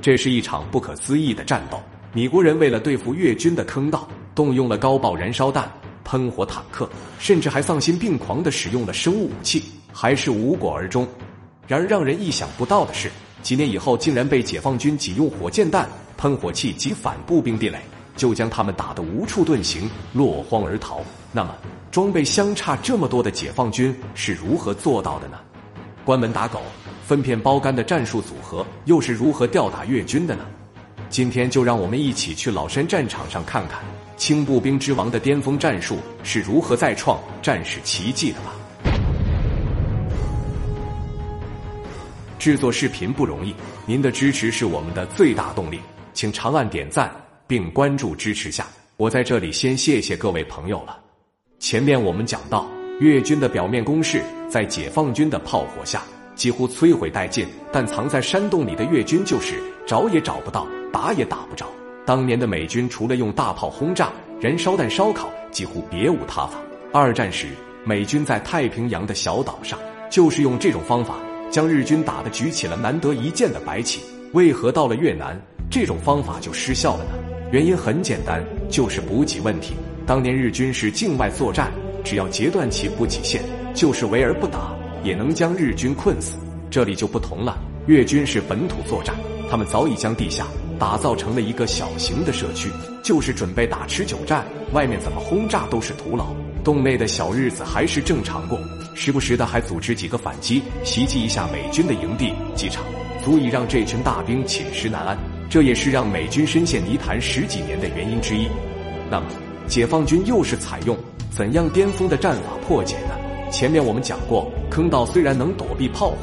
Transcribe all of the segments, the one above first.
这是一场不可思议的战斗。米国人为了对付越军的坑道，动用了高爆燃烧弹、喷火坦克，甚至还丧心病狂地使用了生物武器，还是无果而终。然而，让人意想不到的是，几年以后竟然被解放军仅用火箭弹、喷火器及反步兵地雷，就将他们打得无处遁形，落荒而逃。那么，装备相差这么多的解放军是如何做到的呢？关门打狗、分片包干的战术组合又是如何吊打越军的呢？今天就让我们一起去老山战场上看看轻步兵之王的巅峰战术是如何再创战士奇迹的吧。制作视频不容易，您的支持是我们的最大动力，请长按点赞并关注支持下。我在这里先谢谢各位朋友了。前面我们讲到，越军的表面攻势在解放军的炮火下几乎摧毁殆尽，但藏在山洞里的越军就是找也找不到，打也打不着。当年的美军除了用大炮轰炸、燃烧弹烧烤，几乎别无他法。二战时，美军在太平洋的小岛上就是用这种方法。将日军打得举起了难得一见的白旗，为何到了越南，这种方法就失效了呢？原因很简单，就是补给问题。当年日军是境外作战，只要截断其补给线，就是围而不打，也能将日军困死。这里就不同了，越军是本土作战，他们早已将地下打造成了一个小型的社区，就是准备打持久战，外面怎么轰炸都是徒劳。洞内的小日子还是正常过，时不时的还组织几个反击，袭击一下美军的营地、机场，足以让这群大兵寝食难安。这也是让美军深陷泥潭十几年的原因之一。那么，解放军又是采用怎样巅峰的战法破解呢？前面我们讲过，坑道虽然能躲避炮火，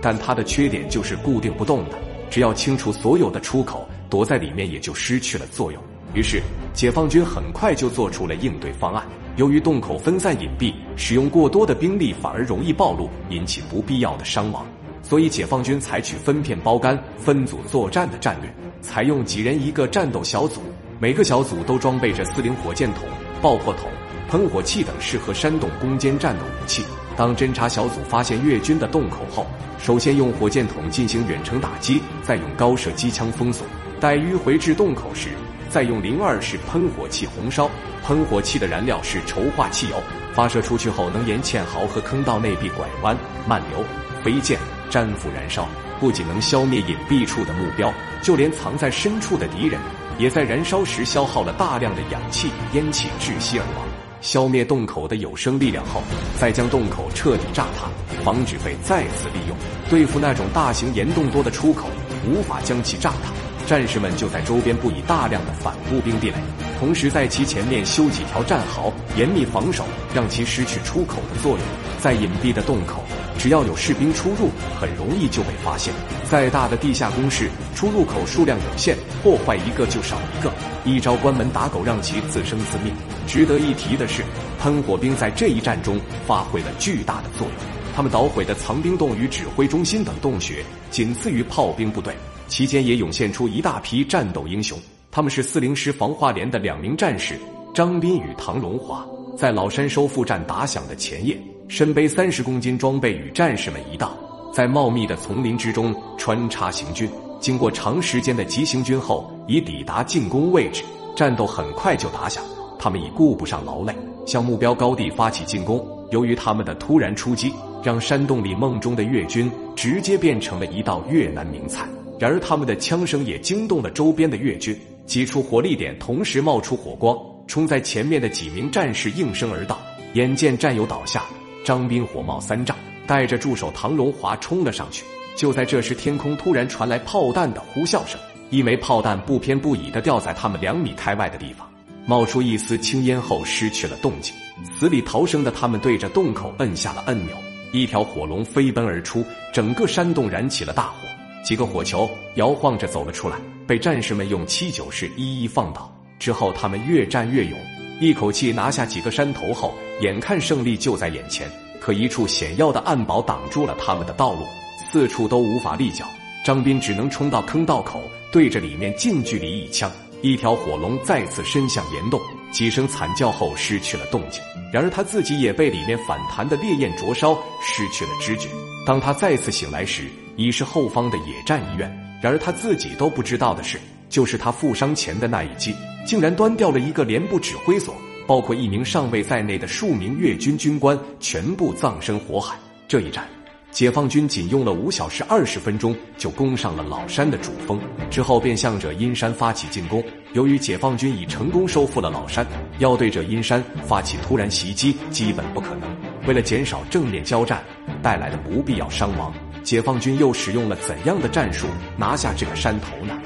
但它的缺点就是固定不动的，只要清除所有的出口，躲在里面也就失去了作用。于是，解放军很快就做出了应对方案。由于洞口分散隐蔽，使用过多的兵力反而容易暴露，引起不必要的伤亡。所以，解放军采取分片包干、分组作战的战略，采用几人一个战斗小组，每个小组都装备着四零火箭筒、爆破筒、喷火器等适合山洞攻坚战的武器。当侦察小组发现越军的洞口后，首先用火箭筒进行远程打击，再用高射机枪封锁。待迂回至洞口时，再用零二式喷火器红烧，喷火器的燃料是稠化汽油，发射出去后能沿堑壕和坑道内壁拐弯、慢流、飞溅、粘附燃烧，不仅能消灭隐蔽处的目标，就连藏在深处的敌人，也在燃烧时消耗了大量的氧气、烟气窒息而亡。消灭洞口的有生力量后，再将洞口彻底炸塌，防止被再次利用。对付那种大型岩洞多的出口，无法将其炸塌。战士们就在周边布以大量的反步兵地雷，同时在其前面修几条战壕，严密防守，让其失去出口的作用。在隐蔽的洞口，只要有士兵出入，很容易就被发现。再大的地下工事，出入口数量有限，破坏一个就少一个，一招关门打狗，让其自生自灭。值得一提的是，喷火兵在这一战中发挥了巨大的作用，他们捣毁的藏兵洞与指挥中心等洞穴，仅次于炮兵部队。期间也涌现出一大批战斗英雄，他们是四零师防化连的两名战士张斌与唐荣华。在老山收复战打响的前夜，身背三十公斤装备与战士们一道，在茂密的丛林之中穿插行军。经过长时间的急行军后，已抵达进攻位置。战斗很快就打响，他们已顾不上劳累，向目标高地发起进攻。由于他们的突然出击，让山洞里梦中的越军直接变成了一道越南名菜。然而，他们的枪声也惊动了周边的越军，几处火力点同时冒出火光，冲在前面的几名战士应声而到。眼见战友倒下，张斌火冒三丈，带着助手唐荣华冲了上去。就在这时，天空突然传来炮弹的呼啸声，一枚炮弹不偏不倚地掉在他们两米开外的地方，冒出一丝青烟后失去了动静。死里逃生的他们对着洞口摁下了按钮，一条火龙飞奔而出，整个山洞燃起了大火。几个火球摇晃着走了出来，被战士们用七九式一一放倒。之后，他们越战越勇，一口气拿下几个山头后，眼看胜利就在眼前，可一处险要的暗堡挡住了他们的道路，四处都无法立脚。张斌只能冲到坑道口，对着里面近距离一枪，一条火龙再次伸向岩洞，几声惨叫后失去了动静。然而他自己也被里面反弹的烈焰灼烧，失去了知觉。当他再次醒来时，已是后方的野战医院。然而他自己都不知道的是，就是他负伤前的那一击，竟然端掉了一个连部指挥所，包括一名上尉在内的数名越军军官全部葬身火海。这一战。解放军仅用了五小时二十分钟就攻上了老山的主峰，之后便向着阴山发起进攻。由于解放军已成功收复了老山，要对着阴山发起突然袭击基本不可能。为了减少正面交战带来的不必要伤亡，解放军又使用了怎样的战术拿下这个山头呢？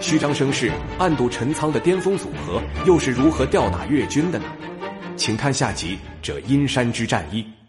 虚张声势、暗度陈仓的巅峰组合又是如何吊打越军的呢？请看下集《这阴山之战一》。